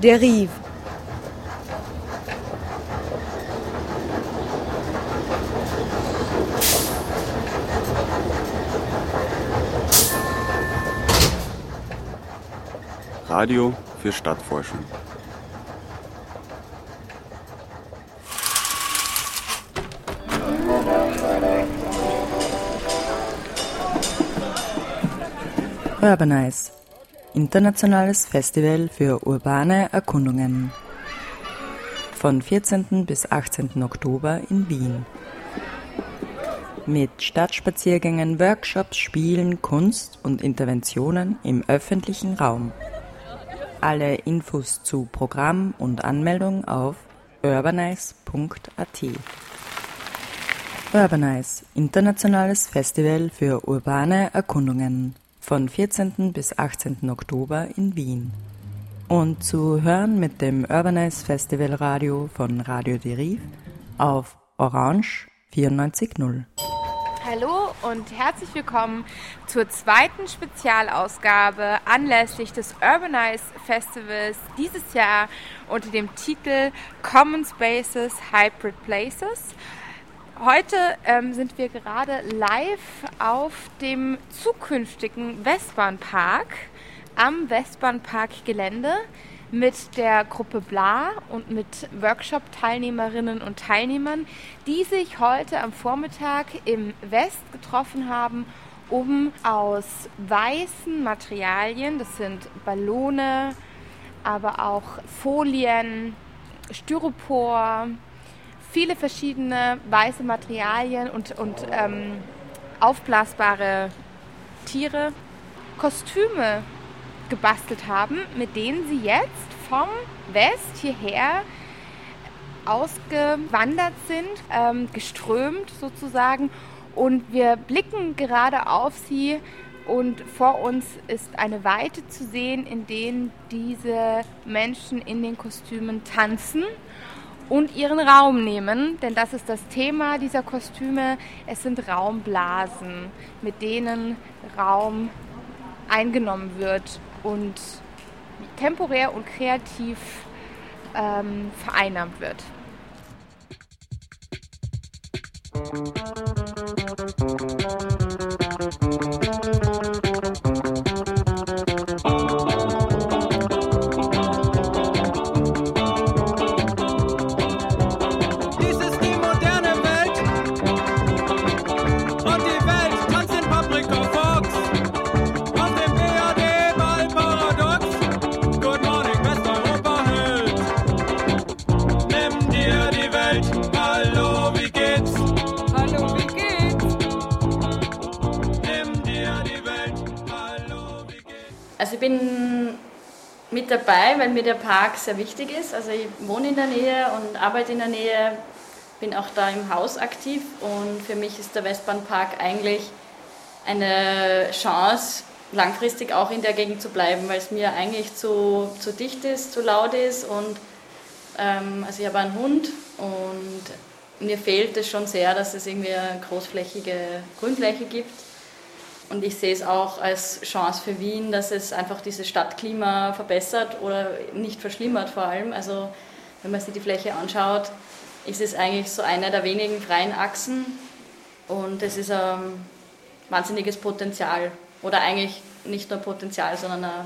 Derive. Radio für Stadtforschung. Urbanize, internationales Festival für urbane Erkundungen. Von 14. bis 18. Oktober in Wien. Mit Stadtspaziergängen, Workshops, Spielen, Kunst und Interventionen im öffentlichen Raum. Alle Infos zu Programm und Anmeldung auf urbanize.at. Urbanize, internationales Festival für urbane Erkundungen von 14. bis 18. Oktober in Wien. Und zu hören mit dem Urbanize Festival Radio von Radio Deriv auf Orange 94.0. Hallo und herzlich willkommen zur zweiten Spezialausgabe anlässlich des Urbanize Festivals dieses Jahr unter dem Titel Common Spaces Hybrid Places. Heute ähm, sind wir gerade live auf dem zukünftigen Westbahnpark am Westbahnpark-Gelände mit der Gruppe Bla und mit Workshop-Teilnehmerinnen und Teilnehmern, die sich heute am Vormittag im West getroffen haben, um aus weißen Materialien, das sind Ballone, aber auch Folien, Styropor, viele verschiedene weiße Materialien und, und ähm, aufblasbare Tiere, Kostüme gebastelt haben, mit denen sie jetzt vom West hierher ausgewandert sind, ähm, geströmt sozusagen. Und wir blicken gerade auf sie und vor uns ist eine Weite zu sehen, in denen diese Menschen in den Kostümen tanzen und ihren Raum nehmen, denn das ist das Thema dieser Kostüme. Es sind Raumblasen, mit denen Raum eingenommen wird und temporär und kreativ ähm, vereinnahmt wird. mit dabei, weil mir der Park sehr wichtig ist. Also ich wohne in der Nähe und arbeite in der Nähe, bin auch da im Haus aktiv und für mich ist der Westbahnpark eigentlich eine Chance, langfristig auch in der Gegend zu bleiben, weil es mir eigentlich zu, zu dicht ist, zu laut ist und ähm, also ich habe einen Hund und mir fehlt es schon sehr, dass es irgendwie eine großflächige Grünfläche gibt und ich sehe es auch als Chance für Wien, dass es einfach dieses Stadtklima verbessert oder nicht verschlimmert vor allem. Also wenn man sich die Fläche anschaut, ist es eigentlich so eine der wenigen freien Achsen und es ist ein wahnsinniges Potenzial oder eigentlich nicht nur Potenzial, sondern eine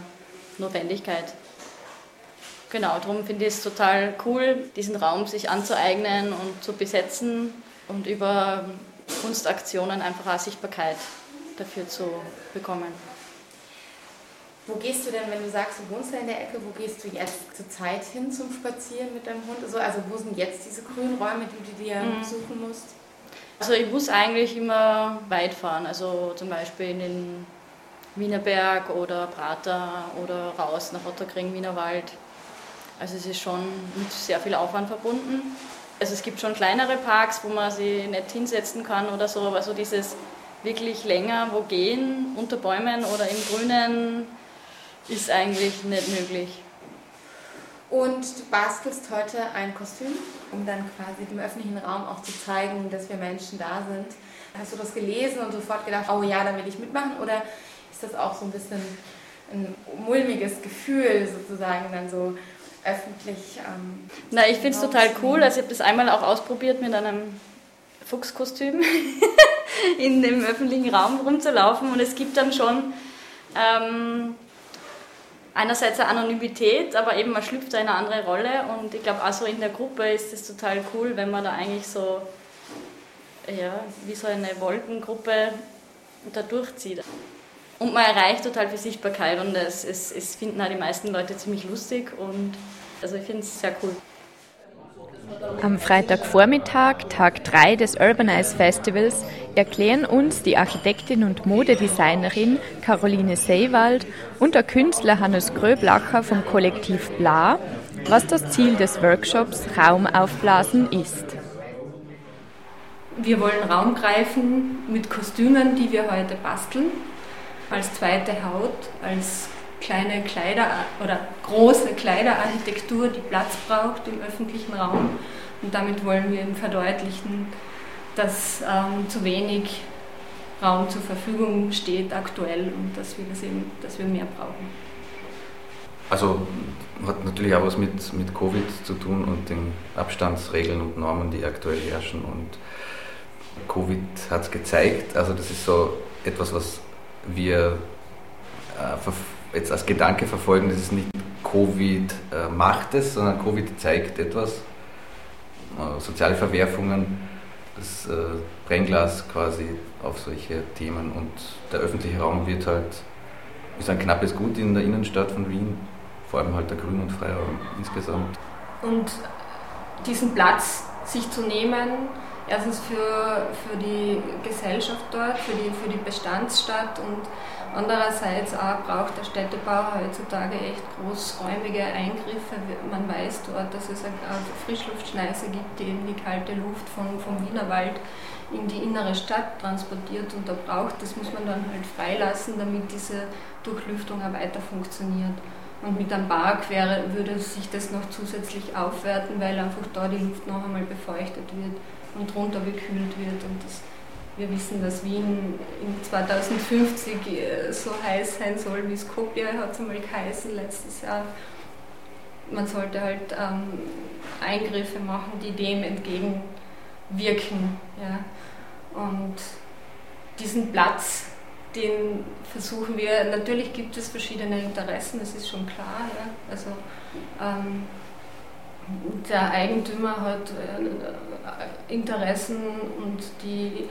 Notwendigkeit. Genau, darum finde ich es total cool, diesen Raum sich anzueignen und zu besetzen und über Kunstaktionen einfach auch Sichtbarkeit dafür zu bekommen. Wo gehst du denn, wenn du sagst, du wohnst ja in der Ecke, wo gehst du jetzt zur Zeit hin zum Spazieren mit deinem Hund? Also, also wo sind jetzt diese grünen Räume, die du dir mhm. besuchen musst? Also ich muss eigentlich immer weit fahren, also zum Beispiel in den Wienerberg oder Prater oder raus nach Otterkring, Wienerwald. Also es ist schon mit sehr viel Aufwand verbunden. Also es gibt schon kleinere Parks, wo man sich nicht hinsetzen kann oder so, aber so dieses wirklich länger wo gehen, unter Bäumen oder im Grünen, ist eigentlich nicht möglich. Und du bastelst heute ein Kostüm, um dann quasi im öffentlichen Raum auch zu zeigen, dass wir Menschen da sind. Hast du das gelesen und sofort gedacht, oh ja, da will ich mitmachen? Oder ist das auch so ein bisschen ein mulmiges Gefühl sozusagen, dann so öffentlich. Ähm, Na, ich finde es total cool. Also ich habe das einmal auch ausprobiert mit einem Fuchskostüm in dem öffentlichen Raum rumzulaufen und es gibt dann schon ähm, einerseits eine Anonymität, aber eben man schlüpft in eine andere Rolle und ich glaube auch so in der Gruppe ist es total cool, wenn man da eigentlich so ja, wie so eine Wolkengruppe da durchzieht. Und man erreicht total viel Sichtbarkeit und es, es, es finden auch die meisten Leute ziemlich lustig und also ich finde es sehr cool. Am Freitagvormittag, Tag 3 des Urbanize Festivals, erklären uns die Architektin und Modedesignerin Caroline Seywald und der Künstler Hannes Gröblacher vom Kollektiv Bla, was das Ziel des Workshops Raum aufblasen ist. Wir wollen Raum greifen mit Kostümen, die wir heute basteln, als zweite Haut, als kleine Kleider oder große Kleiderarchitektur, die Platz braucht im öffentlichen Raum. Und damit wollen wir eben verdeutlichen, dass ähm, zu wenig Raum zur Verfügung steht aktuell und dass wir, das eben, dass wir mehr brauchen. Also hat natürlich auch was mit, mit Covid zu tun und den Abstandsregeln und Normen, die aktuell herrschen. Und Covid hat es gezeigt. Also das ist so etwas, was wir äh, jetzt als Gedanke verfolgen. Das ist nicht Covid äh, macht es, sondern Covid zeigt etwas. Äh, soziale Verwerfungen, das äh, Brennglas quasi auf solche Themen. Und der öffentliche Raum wird halt, ist ein knappes Gut in der Innenstadt von Wien, vor allem halt der Grün- und Freiraum insgesamt. Und diesen Platz sich zu nehmen, erstens für, für die Gesellschaft dort, für die, für die Bestandsstadt und andererseits auch braucht der Städtebau heutzutage echt großräumige Eingriffe. Man weiß dort, dass es eine Frischluftschneise gibt, die eben die kalte Luft vom, vom Wienerwald in die innere Stadt transportiert und da braucht, das muss man dann halt freilassen, damit diese Durchlüftung auch weiter funktioniert. Und mit einem Park wäre, würde sich das noch zusätzlich aufwerten, weil einfach da die Luft noch einmal befeuchtet wird und runtergekühlt wird. Und das, wir wissen, dass Wien in 2050 äh, so heiß sein soll wie Skopje, hat es einmal geheißen letztes Jahr. Man sollte halt ähm, Eingriffe machen, die dem entgegenwirken. Ja. Und diesen Platz, den versuchen wir, natürlich gibt es verschiedene Interessen, das ist schon klar. Ja. Also, ähm, der Eigentümer hat äh, Interessen und die,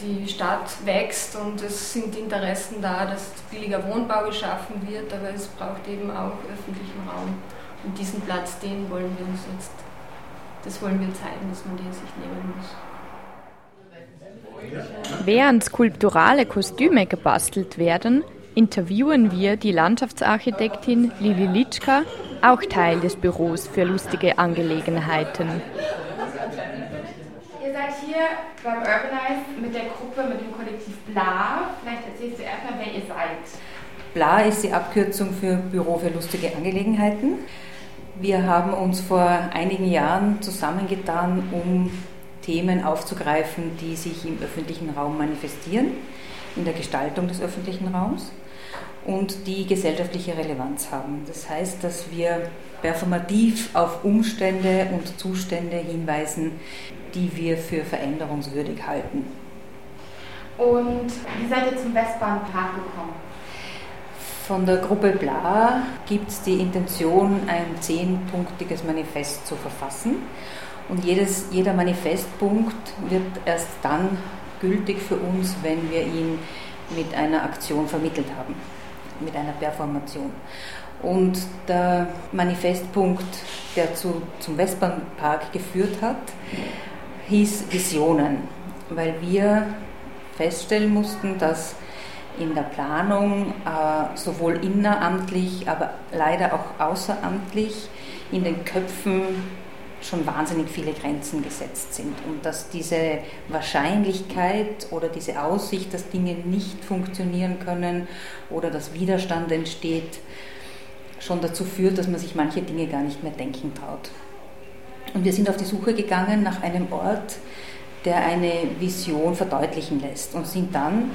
die Stadt wächst und es sind Interessen da, dass billiger Wohnbau geschaffen wird, aber es braucht eben auch öffentlichen Raum. Und diesen Platz, den wollen wir uns jetzt, das wollen wir zeigen, dass man den sich nehmen muss. Während skulpturale Kostüme gebastelt werden, interviewen wir die Landschaftsarchitektin Lili Litschka, auch Teil des Büros für lustige Angelegenheiten. Ihr seid hier beim Urbanize mit der Gruppe, mit dem Kollektiv BLA. Vielleicht erzählst du erstmal, wer ihr seid. BLA ist die Abkürzung für Büro für lustige Angelegenheiten. Wir haben uns vor einigen Jahren zusammengetan, um Themen aufzugreifen, die sich im öffentlichen Raum manifestieren, in der Gestaltung des öffentlichen Raums und die gesellschaftliche Relevanz haben. Das heißt, dass wir performativ auf Umstände und Zustände hinweisen, die wir für veränderungswürdig halten. Und wie seid ihr zum Westbahnpark gekommen? Von der Gruppe Bla gibt es die Intention, ein zehnpunktiges Manifest zu verfassen. Und jedes, jeder Manifestpunkt wird erst dann gültig für uns, wenn wir ihn mit einer Aktion vermittelt haben mit einer Performation. Und der Manifestpunkt, der zu, zum Westbahnpark geführt hat, hieß Visionen, weil wir feststellen mussten, dass in der Planung äh, sowohl inneramtlich, aber leider auch außeramtlich in den Köpfen schon wahnsinnig viele Grenzen gesetzt sind und dass diese Wahrscheinlichkeit oder diese Aussicht, dass Dinge nicht funktionieren können oder dass Widerstand entsteht, schon dazu führt, dass man sich manche Dinge gar nicht mehr denken traut. Und wir sind auf die Suche gegangen nach einem Ort, der eine Vision verdeutlichen lässt und sind dann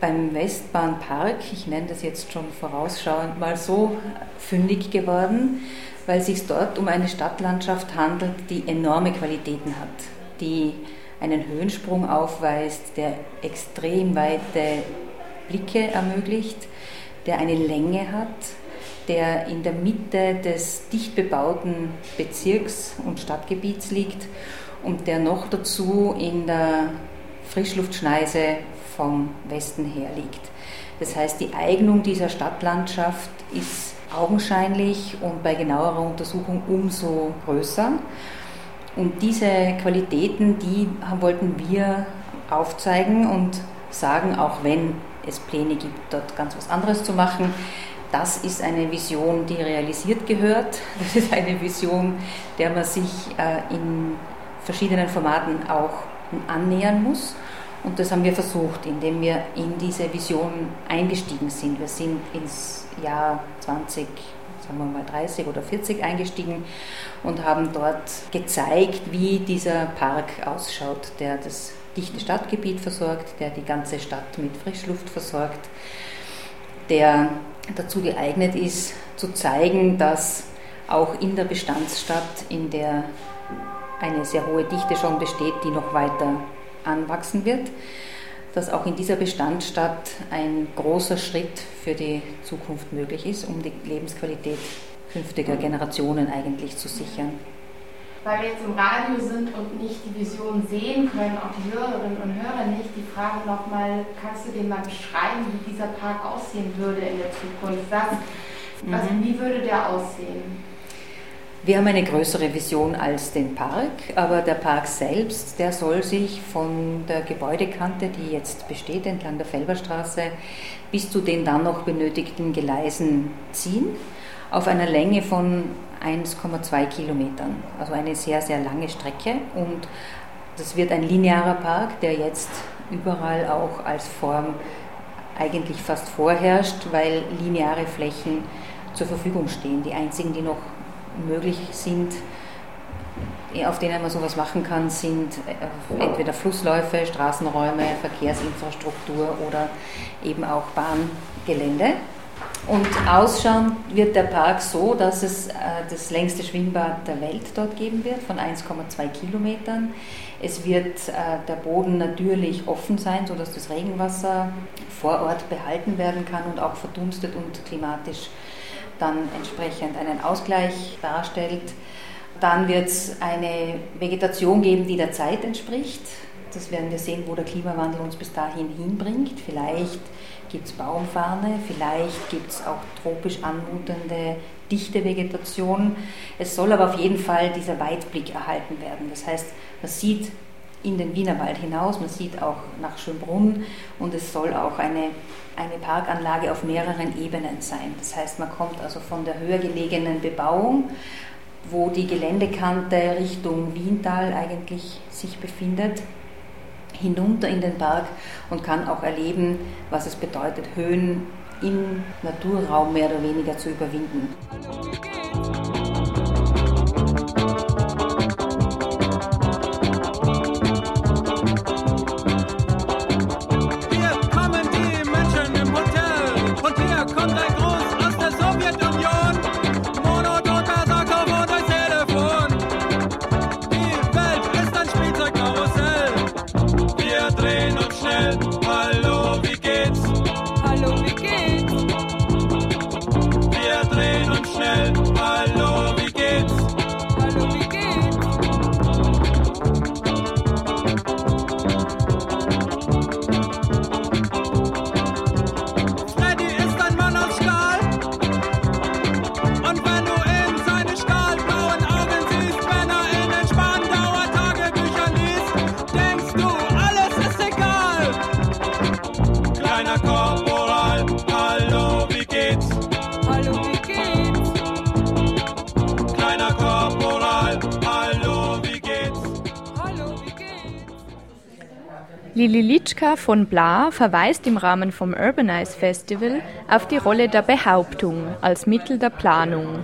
beim Westbahnpark, ich nenne das jetzt schon vorausschauend mal so, fündig geworden, weil es sich dort um eine Stadtlandschaft handelt, die enorme Qualitäten hat, die einen Höhensprung aufweist, der extrem weite Blicke ermöglicht, der eine Länge hat, der in der Mitte des dicht bebauten Bezirks- und Stadtgebiets liegt und der noch dazu in der Frischluftschneise vom Westen her liegt. Das heißt, die Eignung dieser Stadtlandschaft ist augenscheinlich und bei genauerer Untersuchung umso größer. Und diese Qualitäten, die wollten wir aufzeigen und sagen, auch wenn es Pläne gibt, dort ganz was anderes zu machen, das ist eine Vision, die realisiert gehört. Das ist eine Vision, der man sich äh, in verschiedenen Formaten auch annähern muss. Und das haben wir versucht, indem wir in diese Vision eingestiegen sind. Wir sind ins Jahr 20, sagen wir mal 30 oder 40 eingestiegen und haben dort gezeigt, wie dieser Park ausschaut, der das dichte Stadtgebiet versorgt, der die ganze Stadt mit Frischluft versorgt, der dazu geeignet ist, zu zeigen, dass auch in der Bestandsstadt, in der eine sehr hohe Dichte schon besteht, die noch weiter anwachsen wird, dass auch in dieser Bestandsstadt ein großer Schritt für die Zukunft möglich ist, um die Lebensqualität künftiger Generationen eigentlich zu sichern. Weil wir jetzt im Radio sind und nicht die Vision sehen können, auch die Hörerinnen und Hörer nicht, die Frage nochmal, kannst du den mal beschreiben, wie dieser Park aussehen würde in der Zukunft? Was, was, mhm. Wie würde der aussehen? Wir haben eine größere Vision als den Park, aber der Park selbst, der soll sich von der Gebäudekante, die jetzt besteht entlang der Felberstraße, bis zu den dann noch benötigten Gleisen ziehen, auf einer Länge von 1,2 Kilometern, also eine sehr, sehr lange Strecke. Und das wird ein linearer Park, der jetzt überall auch als Form eigentlich fast vorherrscht, weil lineare Flächen zur Verfügung stehen. Die einzigen, die noch möglich sind, auf denen man sowas machen kann, sind äh, entweder Flussläufe, Straßenräume, Verkehrsinfrastruktur oder eben auch Bahngelände. Und ausschauen wird der Park so, dass es äh, das längste Schwimmbad der Welt dort geben wird, von 1,2 Kilometern. Es wird äh, der Boden natürlich offen sein, sodass das Regenwasser vor Ort behalten werden kann und auch verdunstet und klimatisch dann entsprechend einen Ausgleich darstellt. Dann wird es eine Vegetation geben, die der Zeit entspricht. Das werden wir sehen, wo der Klimawandel uns bis dahin hinbringt. Vielleicht gibt es Baumfarne, vielleicht gibt es auch tropisch anmutende dichte Vegetation. Es soll aber auf jeden Fall dieser Weitblick erhalten werden. Das heißt, man sieht in den Wienerwald hinaus, man sieht auch nach Schönbrunn und es soll auch eine eine Parkanlage auf mehreren Ebenen sein. Das heißt, man kommt also von der höher gelegenen Bebauung, wo die Geländekante Richtung Wiental eigentlich sich befindet, hinunter in den Park und kann auch erleben, was es bedeutet, Höhen im Naturraum mehr oder weniger zu überwinden. Lili Litschka von Bla verweist im Rahmen vom Urbanize Festival auf die Rolle der Behauptung als Mittel der Planung.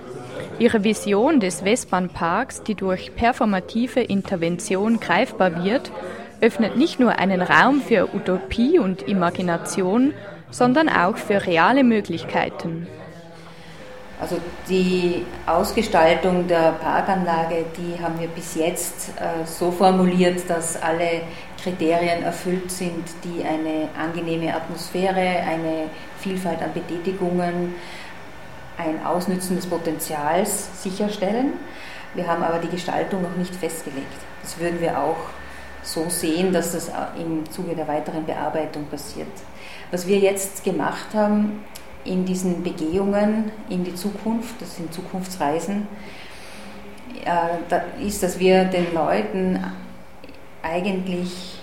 Ihre Vision des Westbahnparks, die durch performative Intervention greifbar wird, öffnet nicht nur einen Raum für Utopie und Imagination, sondern auch für reale Möglichkeiten. Also die Ausgestaltung der Parkanlage, die haben wir bis jetzt äh, so formuliert, dass alle Kriterien erfüllt sind, die eine angenehme Atmosphäre, eine Vielfalt an Betätigungen, ein Ausnützen des Potenzials sicherstellen. Wir haben aber die Gestaltung noch nicht festgelegt. Das würden wir auch so sehen, dass das im Zuge der weiteren Bearbeitung passiert. Was wir jetzt gemacht haben in diesen Begehungen in die Zukunft, das sind Zukunftsreisen, äh, ist, dass wir den Leuten eigentlich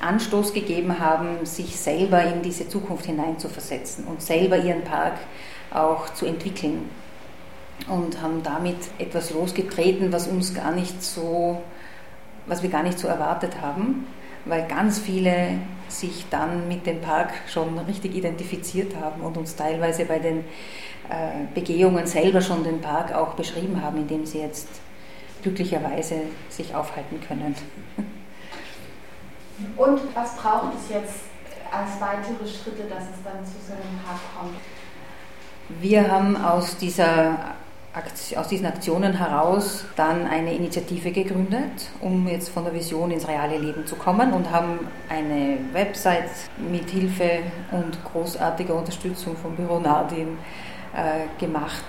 Anstoß gegeben haben, sich selber in diese Zukunft hineinzuversetzen und selber ihren Park auch zu entwickeln. Und haben damit etwas losgetreten, was uns gar nicht so, was wir gar nicht so erwartet haben, weil ganz viele sich dann mit dem Park schon richtig identifiziert haben und uns teilweise bei den äh, Begehungen selber schon den Park auch beschrieben haben, in dem sie jetzt glücklicherweise sich aufhalten können. Und was braucht es jetzt als weitere Schritte, dass es dann zu so einem Park kommt? Wir haben aus, dieser, aus diesen Aktionen heraus dann eine Initiative gegründet, um jetzt von der Vision ins reale Leben zu kommen und haben eine Website mit Hilfe und großartiger Unterstützung vom Büro Nardim äh, gemacht,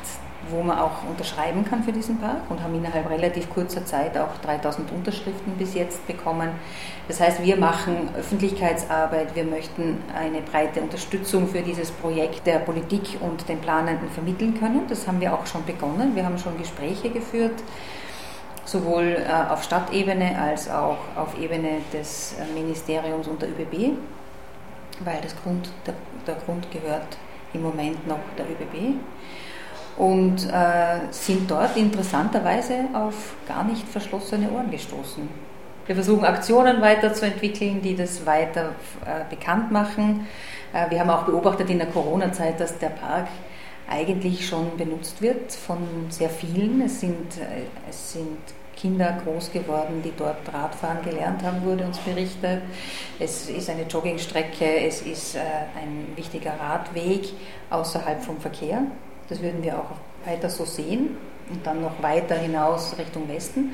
wo man auch unterschreiben kann für diesen Park und haben innerhalb relativ kurzer Zeit auch 3000 Unterschriften bis jetzt bekommen. Das heißt, wir machen Öffentlichkeitsarbeit, wir möchten eine breite Unterstützung für dieses Projekt der Politik und den Planenden vermitteln können. Das haben wir auch schon begonnen. Wir haben schon Gespräche geführt, sowohl äh, auf Stadtebene als auch auf Ebene des äh, Ministeriums und der ÖBB, weil das Grund, der, der Grund gehört im Moment noch der ÖBB und äh, sind dort interessanterweise auf gar nicht verschlossene Ohren gestoßen. Wir versuchen Aktionen weiterzuentwickeln, die das weiter äh, bekannt machen. Äh, wir haben auch beobachtet in der Corona-Zeit, dass der Park eigentlich schon benutzt wird von sehr vielen. Es sind, äh, es sind Kinder groß geworden, die dort Radfahren gelernt haben, wurde uns berichtet. Es ist eine Joggingstrecke, es ist äh, ein wichtiger Radweg außerhalb vom Verkehr. Das würden wir auch weiter so sehen und dann noch weiter hinaus Richtung Westen.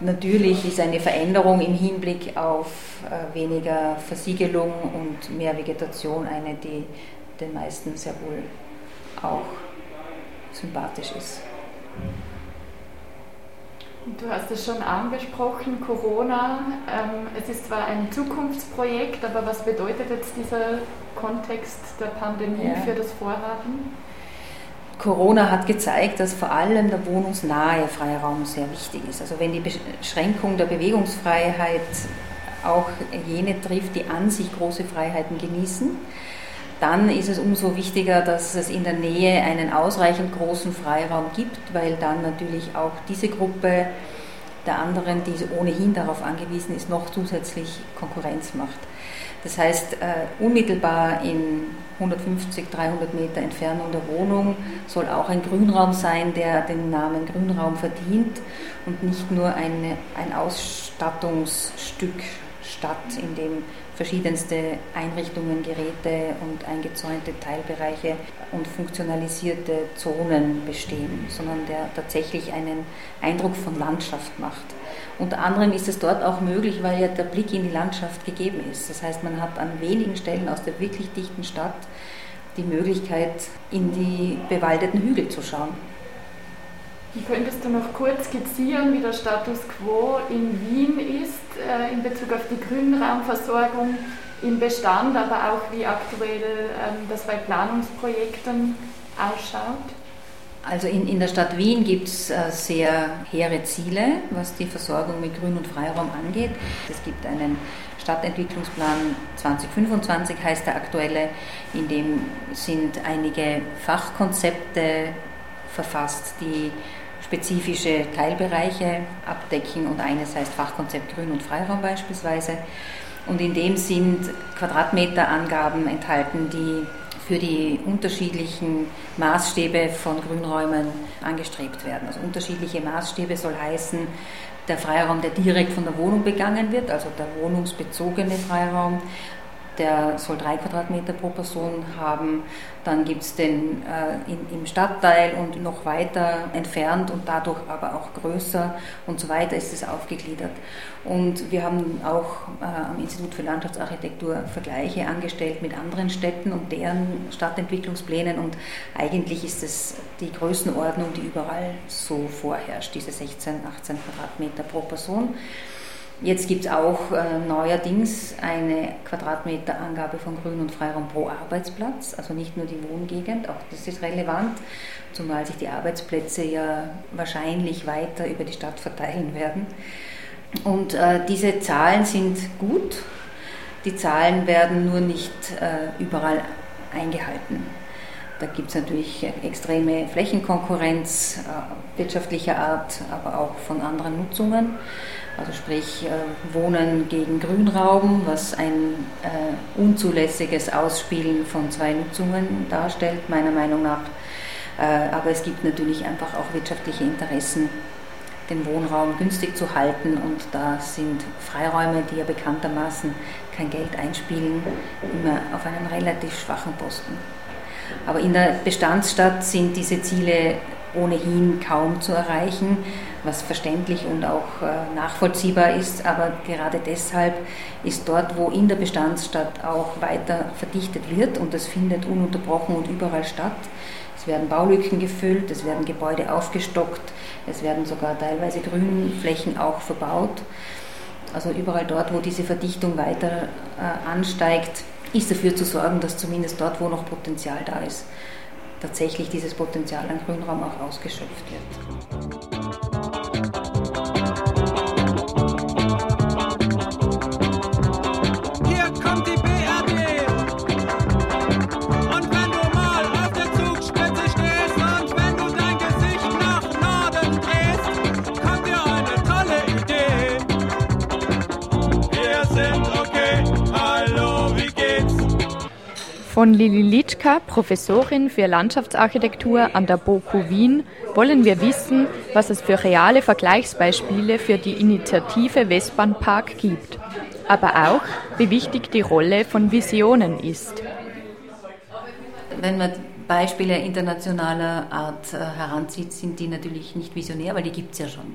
Natürlich ist eine Veränderung im Hinblick auf äh, weniger Versiegelung und mehr Vegetation eine, die den meisten sehr wohl auch sympathisch ist. Du hast es schon angesprochen, Corona. Ähm, es ist zwar ein Zukunftsprojekt, aber was bedeutet jetzt dieser Kontext der Pandemie ja. für das Vorhaben? Corona hat gezeigt, dass vor allem der wohnungsnahe Freiraum sehr wichtig ist. Also wenn die Beschränkung der Bewegungsfreiheit auch jene trifft, die an sich große Freiheiten genießen, dann ist es umso wichtiger, dass es in der Nähe einen ausreichend großen Freiraum gibt, weil dann natürlich auch diese Gruppe der anderen, die ohnehin darauf angewiesen ist, noch zusätzlich Konkurrenz macht. Das heißt, äh, unmittelbar in 150, 300 Meter Entfernung der Wohnung soll auch ein Grünraum sein, der den Namen Grünraum verdient und nicht nur eine, ein Ausstattungsstück Stadt, in dem verschiedenste Einrichtungen, Geräte und eingezäunte Teilbereiche und funktionalisierte Zonen bestehen, sondern der tatsächlich einen Eindruck von Landschaft macht. Unter anderem ist es dort auch möglich, weil ja der Blick in die Landschaft gegeben ist. Das heißt, man hat an wenigen Stellen aus der wirklich dichten Stadt die Möglichkeit, in die bewaldeten Hügel zu schauen. Könntest du noch kurz skizzieren, wie der Status quo in Wien ist äh, in Bezug auf die Grünraumversorgung im Bestand, aber auch wie aktuell ähm, das bei Planungsprojekten ausschaut? Also in, in der Stadt Wien gibt es äh, sehr hehre Ziele, was die Versorgung mit Grün- und Freiraum angeht. Es gibt einen Stadtentwicklungsplan 2025, heißt der aktuelle, in dem sind einige Fachkonzepte verfasst, die spezifische Teilbereiche abdecken und eines heißt Fachkonzept Grün- und Freiraum beispielsweise. Und in dem sind Quadratmeterangaben enthalten, die für die unterschiedlichen Maßstäbe von Grünräumen angestrebt werden. Also unterschiedliche Maßstäbe soll heißen, der Freiraum, der direkt von der Wohnung begangen wird, also der wohnungsbezogene Freiraum, der soll drei Quadratmeter pro Person haben. Dann gibt es den äh, in, im Stadtteil und noch weiter entfernt und dadurch aber auch größer und so weiter ist es aufgegliedert. Und wir haben auch äh, am Institut für Landschaftsarchitektur Vergleiche angestellt mit anderen Städten und deren Stadtentwicklungsplänen und eigentlich ist es die Größenordnung, die überall so vorherrscht, diese 16, 18 Quadratmeter pro Person. Jetzt gibt es auch äh, neuerdings eine Quadratmeterangabe von Grün- und Freiraum pro Arbeitsplatz, also nicht nur die Wohngegend, auch das ist relevant, zumal sich die Arbeitsplätze ja wahrscheinlich weiter über die Stadt verteilen werden. Und äh, diese Zahlen sind gut, die Zahlen werden nur nicht äh, überall eingehalten. Da gibt es natürlich extreme Flächenkonkurrenz äh, wirtschaftlicher Art, aber auch von anderen Nutzungen also sprich äh, Wohnen gegen Grünraum, was ein äh, unzulässiges Ausspielen von zwei Nutzungen darstellt, meiner Meinung nach. Äh, aber es gibt natürlich einfach auch wirtschaftliche Interessen, den Wohnraum günstig zu halten und da sind Freiräume, die ja bekanntermaßen kein Geld einspielen, immer auf einem relativ schwachen Posten. Aber in der Bestandsstadt sind diese Ziele ohnehin kaum zu erreichen, was verständlich und auch äh, nachvollziehbar ist. Aber gerade deshalb ist dort, wo in der Bestandsstadt auch weiter verdichtet wird, und das findet ununterbrochen und überall statt, es werden Baulücken gefüllt, es werden Gebäude aufgestockt, es werden sogar teilweise Grünflächen auch verbaut. Also überall dort, wo diese Verdichtung weiter äh, ansteigt, ist dafür zu sorgen, dass zumindest dort, wo noch Potenzial da ist, tatsächlich dieses Potenzial an Grünraum auch ausgeschöpft wird. Von Lili Litschka, Professorin für Landschaftsarchitektur an der BOKU Wien, wollen wir wissen, was es für reale Vergleichsbeispiele für die Initiative Westbahnpark gibt, aber auch, wie wichtig die Rolle von Visionen ist. Wenn man Beispiele internationaler Art äh, heranzieht, sind die natürlich nicht visionär, weil die gibt es ja schon.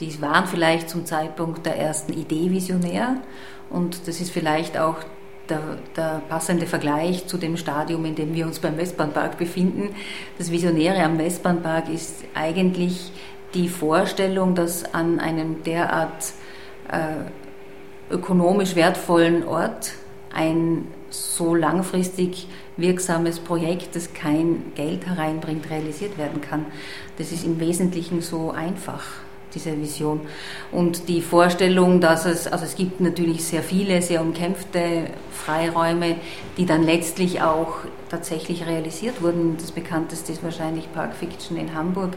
Die waren vielleicht zum Zeitpunkt der ersten Idee visionär und das ist vielleicht auch der, der, passende Vergleich zu dem Stadium, in dem wir uns beim Westbahnpark befinden. Das Visionäre am Westbahnpark ist eigentlich die Vorstellung, dass an einem derart äh, ökonomisch wertvollen Ort ein so langfristig wirksames Projekt, das kein Geld hereinbringt, realisiert werden kann. Das ist im Wesentlichen so einfach diese Vision. Und die Vorstellung, dass es, also es gibt natürlich sehr viele, sehr umkämpfte Freiräume, die dann letztlich auch tatsächlich realisiert wurden. Das bekannteste ist wahrscheinlich Park Fiction in Hamburg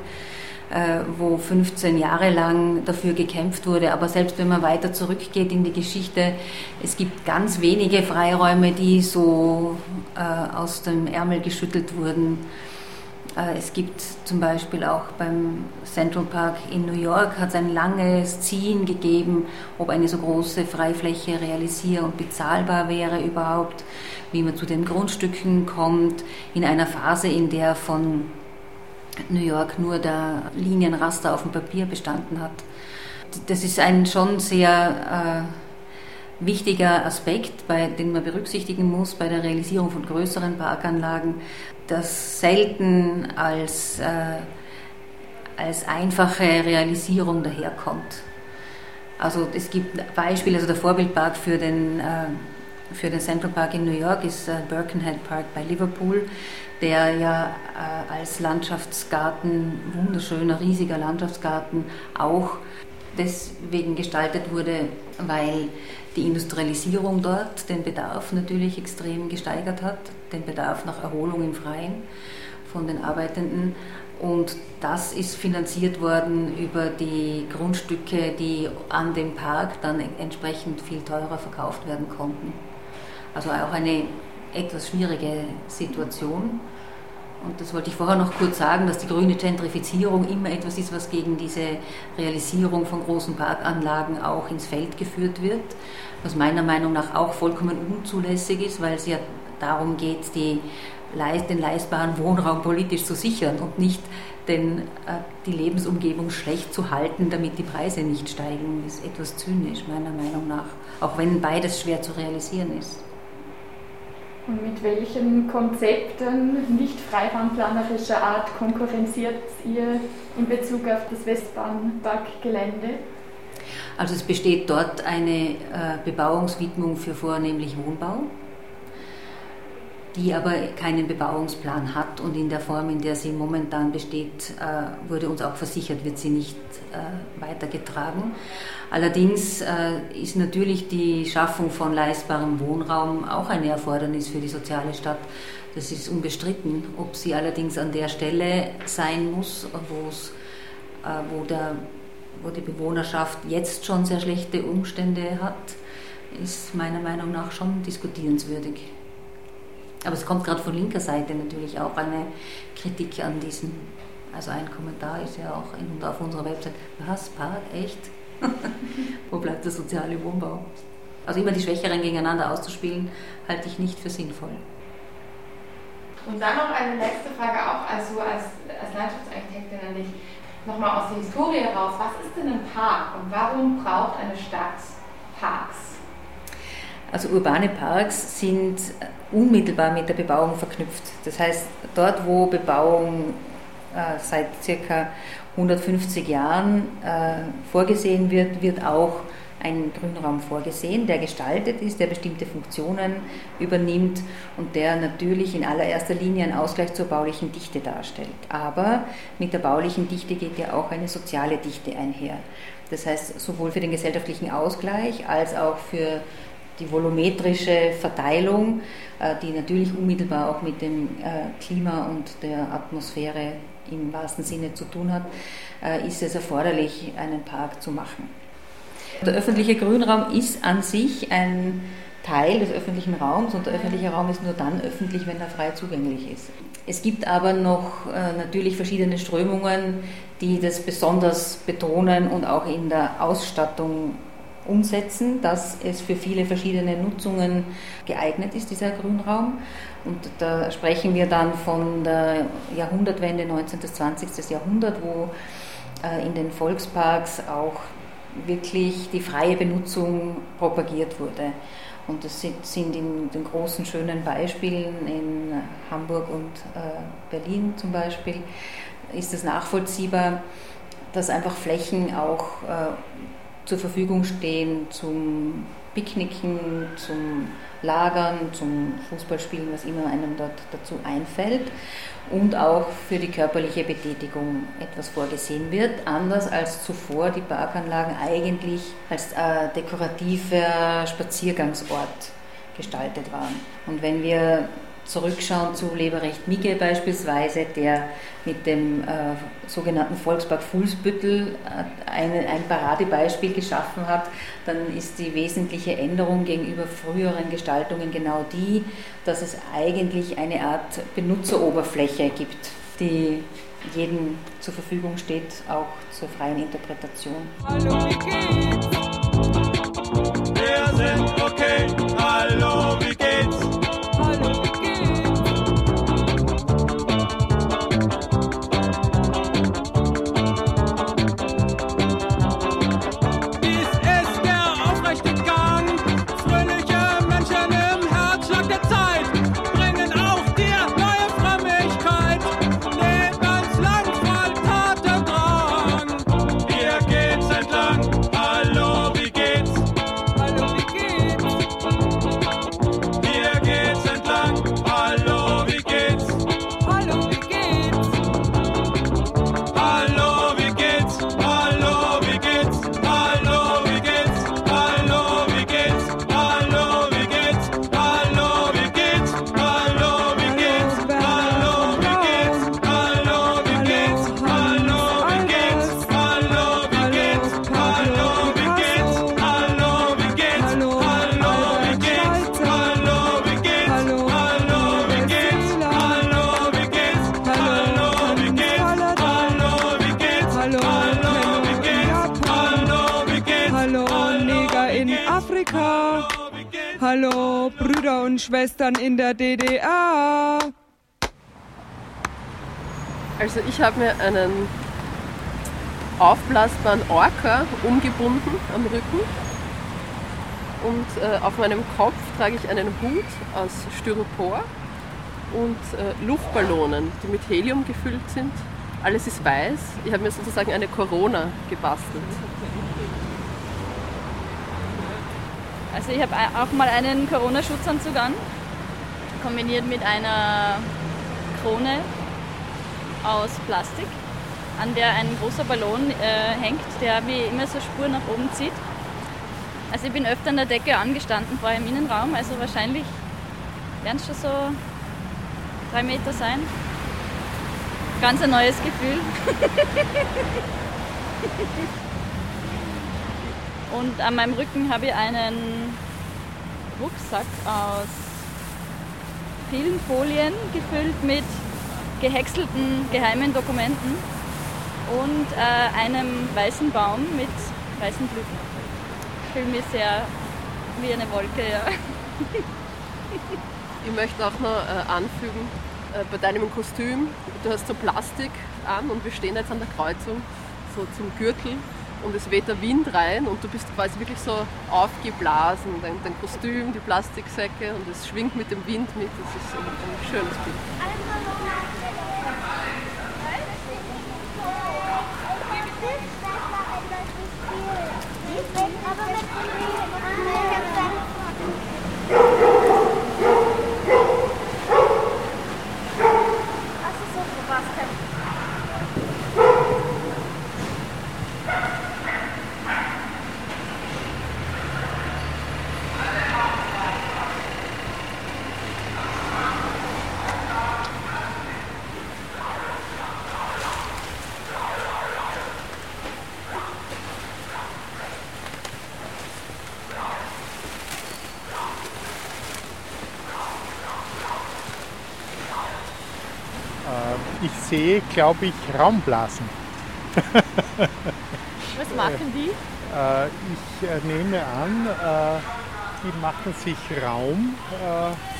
äh, wo 15 Jahre lang dafür gekämpft wurde. Aber selbst wenn man weiter zurückgeht in die Geschichte, es gibt ganz wenige Freiräume, die so äh, aus dem Ärmel geschüttelt wurden. Äh, es gibt zum Beispiel auch beim Central Park in New York hat es ein langes Ziehen gegeben, ob eine so große Freifläche realisier- und bezahlbar wäre überhaupt, wie man zu den Grundstücken kommt, in einer Phase, in der von New York nur der Linienraster auf dem Papier bestanden hat. Das ist ein schon sehr äh, wichtiger Aspekt, bei, den man berücksichtigen muss bei der Realisierung von größeren Parkanlagen, das selten als, äh, als einfache Realisierung daherkommt. Also es gibt Beispiele, also der Vorbildpark für den, äh, für den Central Park in New York ist äh, Birkenhead Park bei Liverpool, der ja äh, als Landschaftsgarten, wunderschöner, riesiger Landschaftsgarten, auch deswegen gestaltet wurde, weil die Industrialisierung dort den Bedarf natürlich extrem gesteigert hat, den Bedarf nach Erholung im Freien von den Arbeitenden. Und das ist finanziert worden über die Grundstücke, die an dem Park dann entsprechend viel teurer verkauft werden konnten. Also auch eine etwas schwierige Situation. Und das wollte ich vorher noch kurz sagen, dass die grüne Gentrifizierung immer etwas ist, was gegen diese Realisierung von großen Parkanlagen auch ins Feld geführt wird, was meiner Meinung nach auch vollkommen unzulässig ist, weil es ja darum geht, die, den leistbaren Wohnraum politisch zu sichern und nicht den, äh, die Lebensumgebung schlecht zu halten, damit die Preise nicht steigen, ist etwas zynisch meiner Meinung nach, auch wenn beides schwer zu realisieren ist. Und mit welchen Konzepten nicht freiraumplanerischer Art konkurrenziert ihr in Bezug auf das Westbahnparkgelände? Also es besteht dort eine äh, Bebauungswidmung für vornehmlich Wohnbau die aber keinen Bebauungsplan hat und in der Form, in der sie momentan besteht, äh, wurde uns auch versichert, wird sie nicht äh, weitergetragen. Allerdings äh, ist natürlich die Schaffung von leistbarem Wohnraum auch eine Erfordernis für die soziale Stadt. Das ist unbestritten. Ob sie allerdings an der Stelle sein muss, wo, der, wo die Bewohnerschaft jetzt schon sehr schlechte Umstände hat, ist meiner Meinung nach schon diskutierenswürdig. Aber es kommt gerade von linker Seite natürlich auch eine Kritik an diesen. Also ein Kommentar ist ja auch in, auf unserer Website, was, Park, echt? Wo bleibt der soziale Wohnbau? Also immer die Schwächeren gegeneinander auszuspielen, halte ich nicht für sinnvoll. Und dann noch eine letzte Frage auch also als, als Landschaftsarchitektin an dich. Nochmal aus der Historie heraus, was ist denn ein Park und warum braucht eine Stadt Parks? Also urbane Parks sind unmittelbar mit der Bebauung verknüpft. Das heißt, dort, wo Bebauung äh, seit circa 150 Jahren äh, vorgesehen wird, wird auch ein Grünraum vorgesehen, der gestaltet ist, der bestimmte Funktionen übernimmt und der natürlich in allererster Linie einen Ausgleich zur baulichen Dichte darstellt. Aber mit der baulichen Dichte geht ja auch eine soziale Dichte einher. Das heißt, sowohl für den gesellschaftlichen Ausgleich als auch für die volumetrische Verteilung, äh, die natürlich unmittelbar auch mit dem äh, Klima und der Atmosphäre im wahrsten Sinne zu tun hat, äh, ist es erforderlich, einen Park zu machen. Der öffentliche Grünraum ist an sich ein Teil des öffentlichen Raums und der öffentliche Raum ist nur dann öffentlich, wenn er frei zugänglich ist. Es gibt aber noch natürlich verschiedene Strömungen, die das besonders betonen und auch in der Ausstattung umsetzen, dass es für viele verschiedene Nutzungen geeignet ist, dieser Grünraum. Und da sprechen wir dann von der Jahrhundertwende 19. bis 20. Jahrhundert, wo äh, in den Volksparks auch wirklich die freie Benutzung propagiert wurde. Und das sind in den großen schönen Beispielen in Hamburg und äh, Berlin zum Beispiel, ist es nachvollziehbar, dass einfach Flächen auch äh, zur Verfügung stehen zum Picknicken, zum Lagern, zum Fußballspielen, was immer einem dort dazu einfällt. Und auch für die körperliche Betätigung etwas vorgesehen wird, anders als zuvor die Parkanlagen eigentlich als äh, dekorativer Spaziergangsort gestaltet waren. Und wenn wir zurückschauen zu Leberecht Migge beispielsweise, der mit dem äh, sogenannten Volkspark Fuhlsbüttel äh, ein, ein Paradebeispiel geschaffen hat, dann ist die wesentliche Änderung gegenüber früheren Gestaltungen genau die, dass es eigentlich eine Art Benutzeroberfläche gibt, die jedem zur Verfügung steht, auch zur freien Interpretation. Hallo, wie geht's? Wir sind okay. Hallo, Hallo, Brüder und Schwestern in der DDR. Also ich habe mir einen aufblasbaren Orca umgebunden am Rücken und äh, auf meinem Kopf trage ich einen Hut aus Styropor und äh, Luftballonen, die mit Helium gefüllt sind. Alles ist weiß. Ich habe mir sozusagen eine Corona gebastelt. Also ich habe auch mal einen Corona-Schutzanzug an, kombiniert mit einer Krone aus Plastik, an der ein großer Ballon äh, hängt, der wie immer so Spur nach oben zieht. Also ich bin öfter an der Decke angestanden vorher im Innenraum, also wahrscheinlich werden es schon so drei Meter sein. Ganz ein neues Gefühl. Und an meinem Rücken habe ich einen Rucksack aus vielen Folien gefüllt mit gehäckselten geheimen Dokumenten und äh, einem weißen Baum mit weißen Blüten. Ich fühle mich sehr wie eine Wolke, ja. ich möchte auch noch äh, anfügen, äh, bei deinem Kostüm, du hast so Plastik an und wir stehen jetzt an der Kreuzung, so zum Gürtel und es weht der Wind rein und du bist quasi wirklich so aufgeblasen. Dein, dein Kostüm, die Plastiksäcke und es schwingt mit dem Wind mit. Das ist ein, ein schönes Bild. Sehe, glaube ich, Raumblasen. Was machen die? Äh, ich äh, nehme an, äh, die machen sich Raum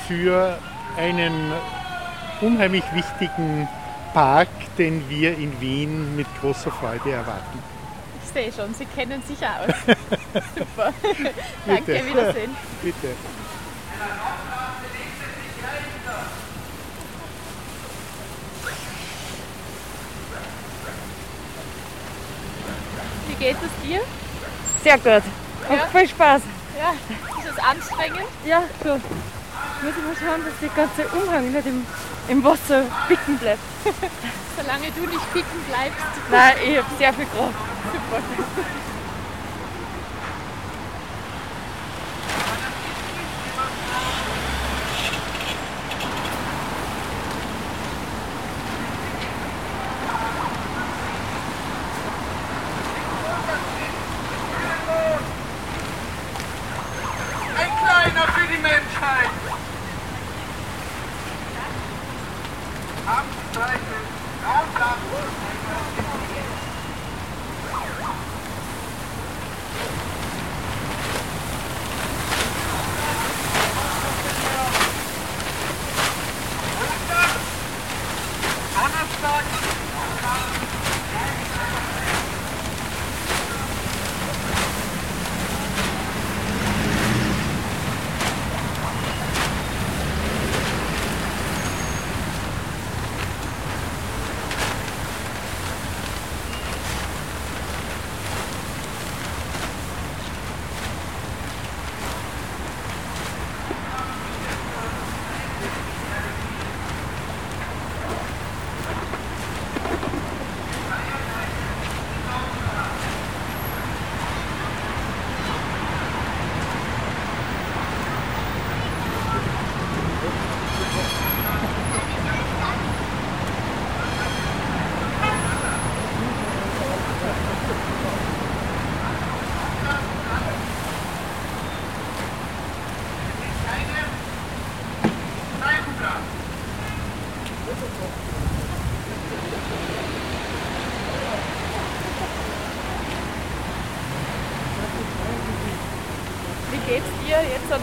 für einen unheimlich wichtigen Park, den wir in Wien mit großer Freude erwarten. Ich sehe schon, Sie kennen sich aus. Super. Danke, Wiedersehen. Bitte. Wie geht es dir? Sehr gut. Macht ja. viel Spaß. Ja. Ist es anstrengend? Ja. Muss ich mal schauen, dass der ganze Umhang nicht im, im Wasser picken bleibt. Solange du nicht picken bleibst. Nein, ich habe sehr viel Kraft. Super.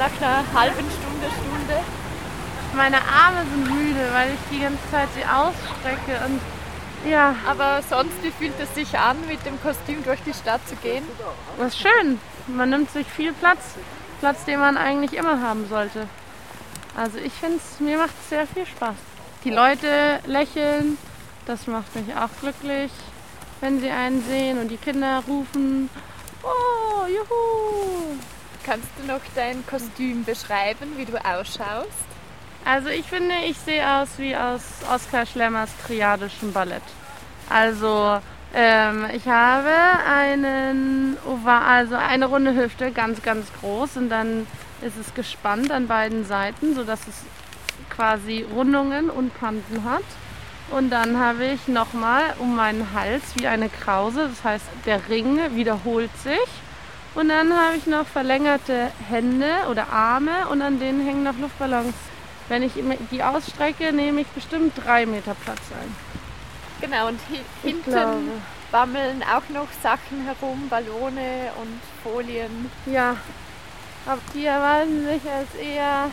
Nach einer halben Stunde, Stunde? Meine Arme sind müde, weil ich die ganze Zeit sie ausstrecke und ja. Aber sonst, wie fühlt es sich an, mit dem Kostüm durch die Stadt zu gehen? Das ist schön. Man nimmt sich viel Platz. Platz, den man eigentlich immer haben sollte. Also ich finde es, mir macht es sehr viel Spaß. Die Leute lächeln, das macht mich auch glücklich, wenn sie einen sehen und die Kinder rufen, oh, juhu. Kannst du noch dein Kostüm beschreiben, wie du ausschaust? Also ich finde, ich sehe aus wie aus Oskar Schlemmers triadischem Ballett. Also ähm, ich habe einen Oval, also eine runde Hüfte, ganz, ganz groß und dann ist es gespannt an beiden Seiten, sodass es quasi Rundungen und Kanten hat. Und dann habe ich nochmal um meinen Hals wie eine Krause, das heißt der Ring wiederholt sich. Und dann habe ich noch verlängerte Hände oder Arme und an denen hängen noch Luftballons. Wenn ich die ausstrecke, nehme ich bestimmt drei Meter Platz ein. Genau, und hinten bammeln auch noch Sachen herum, Ballone und Folien. Ja, aber die erweisen sich als eher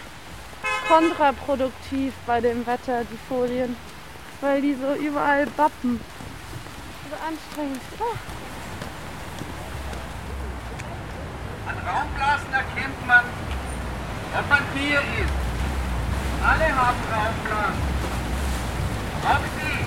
kontraproduktiv bei dem Wetter, die Folien, weil die so überall bappen. So anstrengend. Oh. An Raumblasen erkennt man, dass man hier ist. Alle haben Raumblasen. Auch Sie.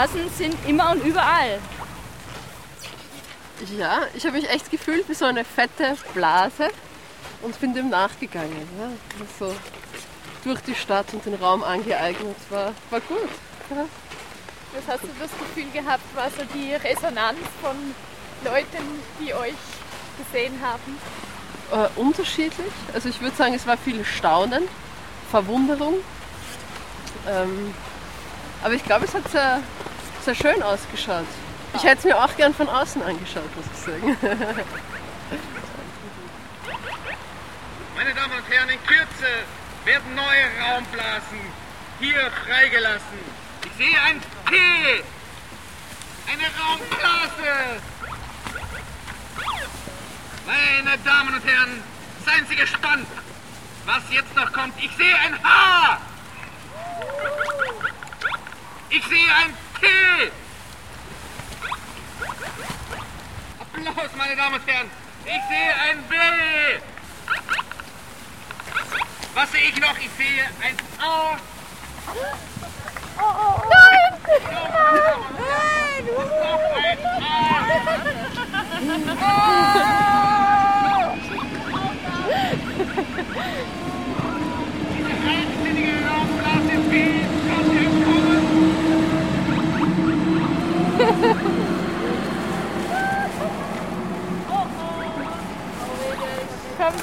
Raumblasen sind immer und überall. Ja, ich habe mich echt gefühlt wie so eine fette Blase und bin dem nachgegangen. Ja. So durch die Stadt und den Raum angeeignet. War, war gut. Ja. Was hast du das Gefühl gehabt, war so die Resonanz von Leuten, die euch gesehen haben? Äh, unterschiedlich. Also ich würde sagen, es war viel Staunen, Verwunderung. Ähm, aber ich glaube, es hat sehr, sehr schön ausgeschaut. Ich hätte es mir auch gern von außen angeschaut, muss ich sagen. Meine Damen und Herren, in Kürze werden neue Raumblasen hier freigelassen. Ich sehe ein P. Eine Raumblase. Meine Damen und Herren, seien Sie gespannt, was jetzt noch kommt. Ich sehe ein H. Ich sehe ein Applaus, meine Damen und Herren. Ich sehe ein B. Was sehe ich noch? Ich sehe ein A. Oh, oh, oh. Nein! Nein! Noch ein A. Diese einsinnige Raumblase B kommt Komm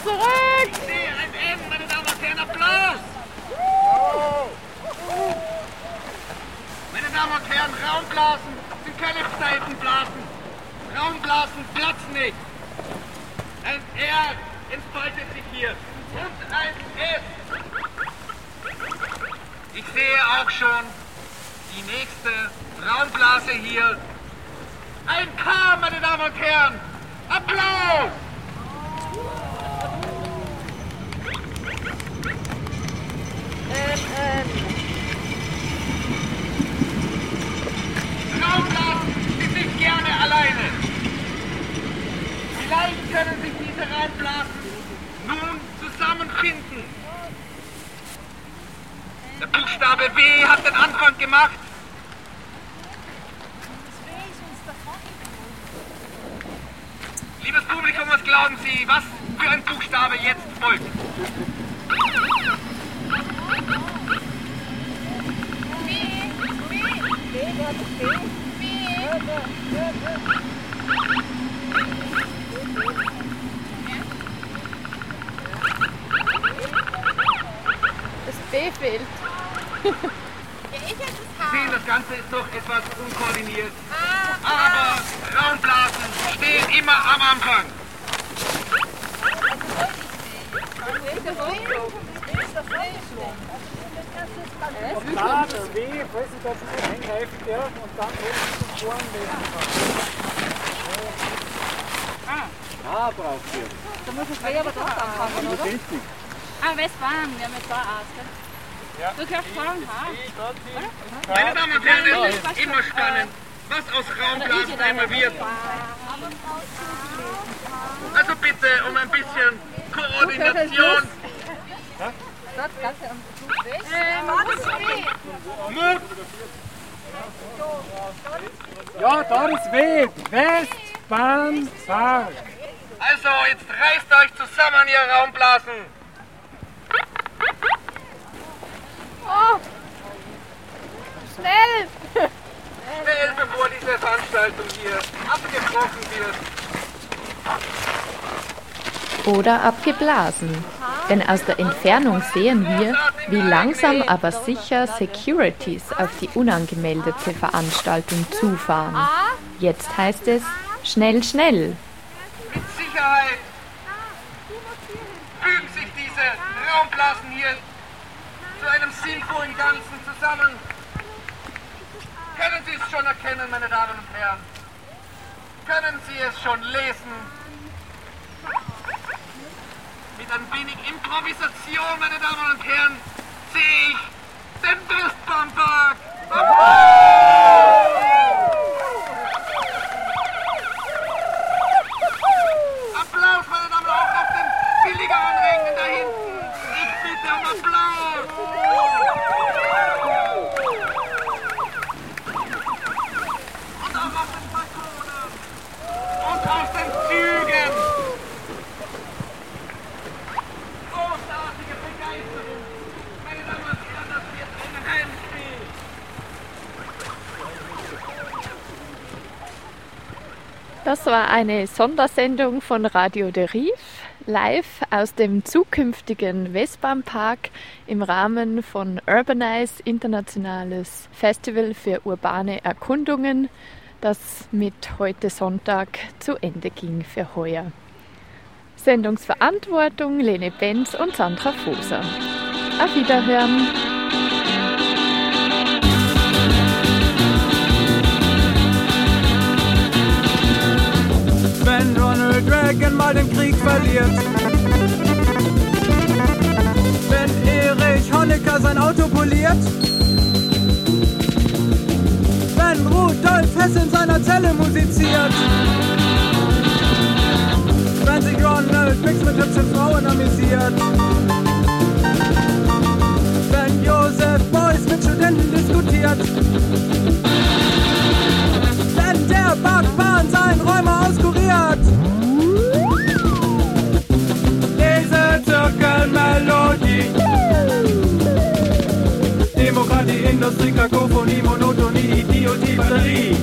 zurück! Ich sehe ein M, meine Damen und Herren, Applaus! Meine Damen und Herren, Raumblasen sind keine Seitenblasen. Raumblasen platzen nicht. Ein R entfaltet sich hier. Und ein S. Ich sehe auch schon die nächste Raumblase hier. Ein K, meine Damen und Herren. Applaus! Ähm. Raumblasen, Sie sind gerne alleine. Vielleicht können sich diese Raumblasen nun zusammenfinden. Der Buchstabe W hat den Anfang gemacht. Liebes Publikum, was glauben Sie, was für ein Buchstabe jetzt folgt? Das B fehlt. ja, ich hätte das H. Sehen, das Ganze ist doch etwas unkoordiniert. Ah. Aber Raumblasen stehen immer am Anfang. Da das W, falls Sie dazu eingreifen dürfen und dann holen Sie zum Vorn lesen Ah, braucht ihr. Da muss das W aber doch anfangen, Das ist oder? richtig. Ah, Westbahn, wir haben jetzt da Arzt, gell? Ja. Du kannst fahren, ha? Meine Damen und Herren, immer spannend, was aus Raumblasen einmal wird. Also bitte um ein bisschen Koordination. Weg. W? Ja, da ist W. Westbahnpark. Also, jetzt reißt euch zusammen, ihr Raumblasen. Oh! Schnell! Schnell, bevor diese Veranstaltung hier abgebrochen wird. Oder abgeblasen. Denn aus der Entfernung sehen wir, wie langsam aber sicher Securities auf die unangemeldete Veranstaltung zufahren. Jetzt heißt es schnell, schnell. Mit Sicherheit fügen sich diese Raumblasen hier zu einem sinnvollen Ganzen zusammen. Schon erkennen, meine Damen und Herren? Können Sie es schon lesen? Mit ein wenig Improvisation, meine Damen und Herren, sehe ich den Westbahnpark. Applaus, meine Damen, auch auf den billigeren Rängen da hinten. Ich bitte um Applaus. Und auch auf den Balkonen. Und auf den Zügen. Großartige Begeisterung. Meine Damen und Herren, das wird ein Heimspiel. Das war eine Sondersendung von Radio de Rief, live aus dem zukünftigen Westbahnpark im Rahmen von Urbanize Internationales Festival für urbane Erkundungen, das mit heute Sonntag zu Ende ging für heuer. Sendungsverantwortung Lene Benz und Sandra Foser. Auf Wiederhören! Wenn Ronald Reagan mal den Krieg verliert. Wenn Erich Honecker sein Auto poliert. Wenn Rudolf Hess in seiner Zelle musiziert. Wenn sich Ronald Mix mit hübschen Frauen amüsiert. Wenn Josef Beuys mit Studenten diskutiert. Wenn der Backwahn sein Räumer auskuriert. Diese Zirkelmelodie. Demokratie, Industrie, Kakophonie, Monotonie, Idiotie, Batterie.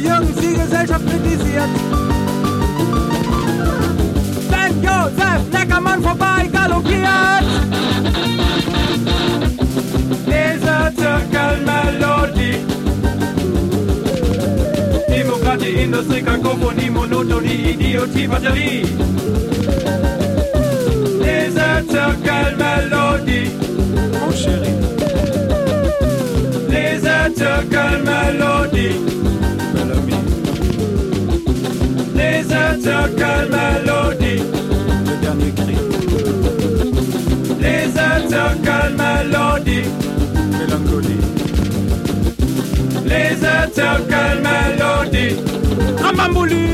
Udo Jürgens die Gesellschaft kritisiert. Wenn Josef Neckermann vorbei galoppiert. Diese Zirkelmelodie. Demokratie, Industrie, Kakophonie, Monotonie, Idiotie, Batterie. Diese Zirkelmelodie. Mon chéri. Diese Zirkelmelodie. attaques malodie. Le dernier cri. Les attaques malodie. Mélancolie. Les attaques malodie. Ramambouli.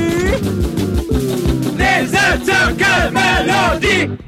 Les attaques malodie.